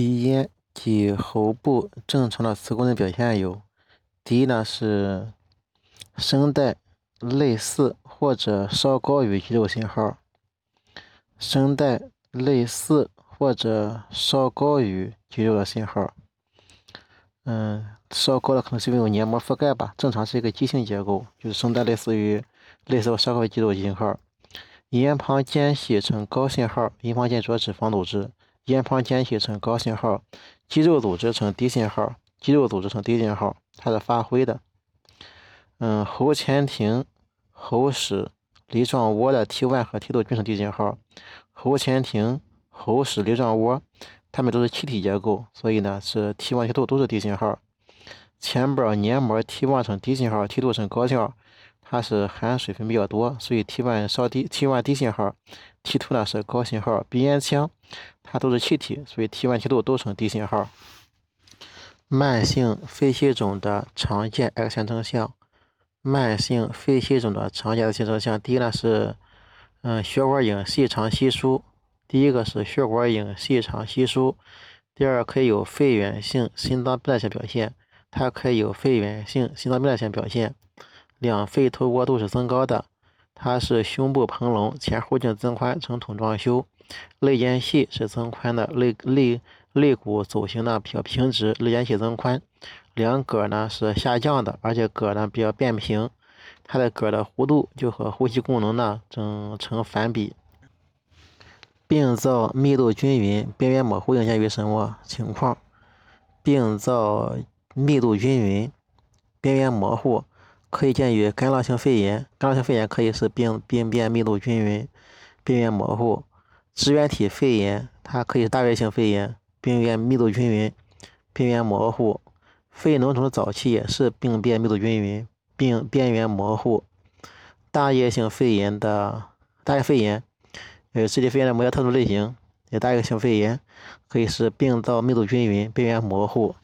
鼻咽及喉部正常的磁共振表现有：第一呢是声带类似或者稍高于肌肉信号，声带类似或者稍高于肌肉的信号。嗯，稍高的可能是因为有黏膜覆盖吧，正常是一个畸形结构，就是声带类似于类似稍高于肌肉信号。咽旁间隙呈高信号，咽旁间主要脂肪组织。咽旁间隙呈高信号，肌肉组织呈低信号，肌肉组织呈低信号，它是发挥的。嗯，喉前庭、喉室、梨状窝的 T1 和 T2 均呈低信号。喉前庭、喉室、梨状窝，它们都是气体结构，所以呢是 T1、T2 都是低信号。前边黏膜 T1 呈低信号，T2 呈高信号，它是含水分比较多，所以 T1 稍低，T1 低信号。T2 呢是高信号，鼻咽腔它都是气体，所以 T1、T2 都呈低信号。慢性肺气肿的常见 X 线征象，慢性肺气肿的常见的 X 线征象，第一呢是嗯血管影细长稀疏，第一个是血管影细长稀疏，第二可以有肺源性心脏病变性表现，它可以有肺源性心脏病变性表现，两肺透过度是增高的。它是胸部膨隆，前后径增宽，呈桶状修，肋间隙是增宽的，肋肋肋骨走形呢比较平直，肋间隙增宽，两膈呢是下降的，而且膈呢比较变平，它的膈的弧度就和呼吸功能呢正成反比。病灶密度均匀，边缘模糊应见于什么情况？病灶密度均匀，边缘模糊。可以见于干扰性肺炎，干扰性肺炎可以是病病变密度均匀，病变模糊；支原体肺炎它可以是大源性肺炎，病变密度均匀，病变模糊；肺脓肿的早期也是病变密度均匀，病边缘模糊；大叶性肺炎的大叶肺炎，呃，支气肺炎的某些特殊类型，也大叶性肺炎可以是病灶密度均匀，边缘模糊。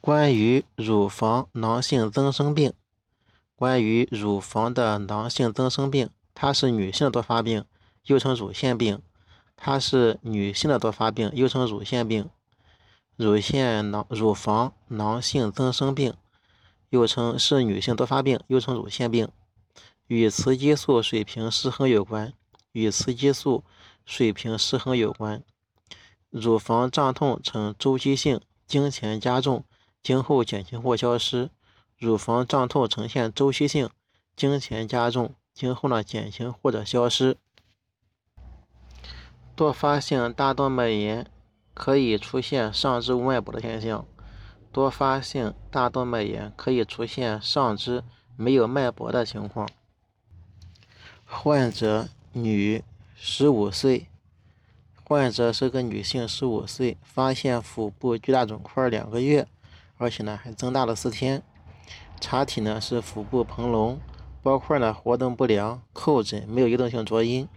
关于乳房囊性增生病，关于乳房的囊性增生病，它是女性多发病，又称乳腺病。它是女性的多发病，又称乳腺病。乳腺囊乳房囊性增生病，又称是女性多发病，又称乳腺病，与雌激素水平失衡有关。与雌激素水平失衡有关。乳房胀痛呈周期性，经前加重。经后减轻或消失，乳房胀痛呈现周期性，经前加重，经后呢减轻或者消失。多发性大动脉炎可以出现上肢无脉搏的现象。多发性大动脉炎可以出现上肢没有脉搏的情况。患者女，十五岁。患者是个女性，十五岁，发现腹部巨大肿块两个月。而且呢，还增大了四天。查体呢是腹部膨隆，包块呢活动不良，叩诊没有移动性浊音。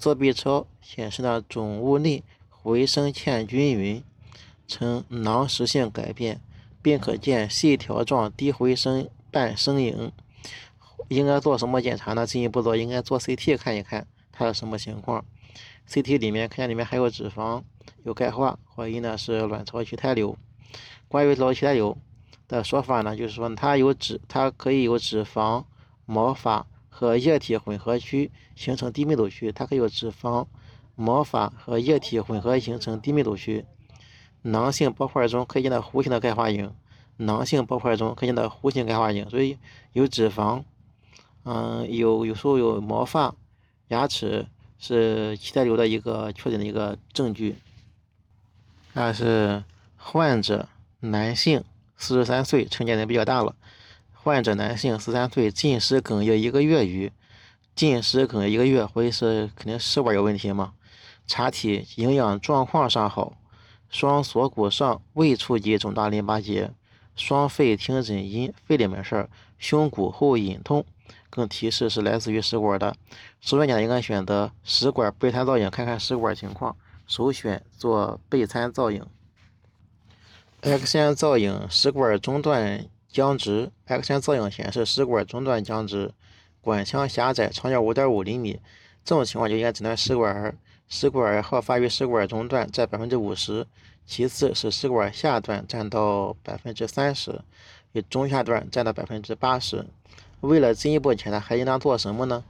做 B 超显示呢肿物内回声欠均匀，呈囊实性改变，并可见细条状低回声瓣声影。应该做什么检查呢？进一步做应该做 CT 看一看它是什么情况。CT 里面看见里面还有脂肪，有钙化，怀疑呢是卵巢畸胎瘤。关于老脐瘤的说法呢，就是说它有脂，它可以有脂肪、毛发和液体混合区形成低密度区，它可以有脂肪、毛发和液体混合形成低密度区。囊性包块中可见到弧形的钙化影，囊性包块中可见到弧形钙化影，所以有脂肪，嗯，有有时候有毛发、牙齿是脐带瘤的一个确诊的一个证据。但是患者。男性，四十三岁，成年人比较大了。患者男性，十三岁，进食哽咽一个月余，进食哽一个月，或者是肯定食管有问题吗？查体营养状况尚好，双锁骨上未触及肿大淋巴结，双肺听诊音肺里面事儿，胸骨后隐痛，更提示是来自于食管的。首选呢应该选择食管钡餐造影，看看食管情况，首选做钡餐造影。X 线造影食管中段僵直，X 线造影显示食管中段僵直，管腔狭窄，长角五点五厘米。这种情况就应该诊断食管食管好发于食管中段，占百分之五十，其次是食管下段占到百分之三十，与中下段占到百分之八十。为了进一步检查，还应当做什么呢？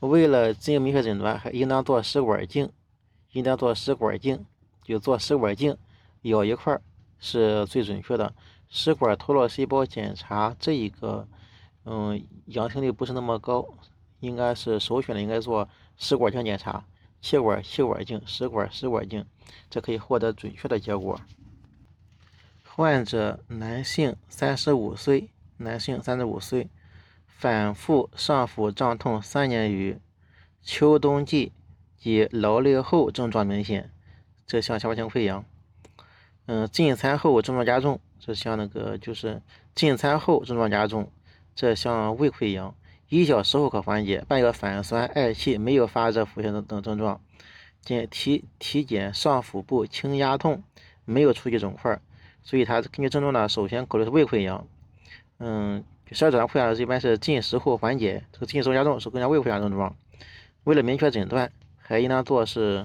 为了进一步明确诊断，还应当做食管镜，应当做食管镜，就做食管镜，咬一块是最准确的。食管脱落细胞检查这一个，嗯，阳性率不是那么高，应该是首选的，应该做食管镜检查，气管气管镜，食管食管镜，这可以获得准确的结果。患者男性，三十五岁，男性三十五岁。反复上腹胀痛三年余，秋冬季及劳累后症状明显，这像消化性溃疡。嗯，进餐后症状加重，这像那个就是进餐后症状加重，这像胃溃疡。一小时后可缓解，伴有反酸、嗳气，没有发热、腹泻等等症状。检体体检上腹部轻压痛，没有出现肿块，所以他根据症状呢，首先考虑是胃溃疡。嗯。十二指肠溃疡一般是进食后缓解，这个进食后加重是更加胃溃疡症状。为了明确诊断，还应当做是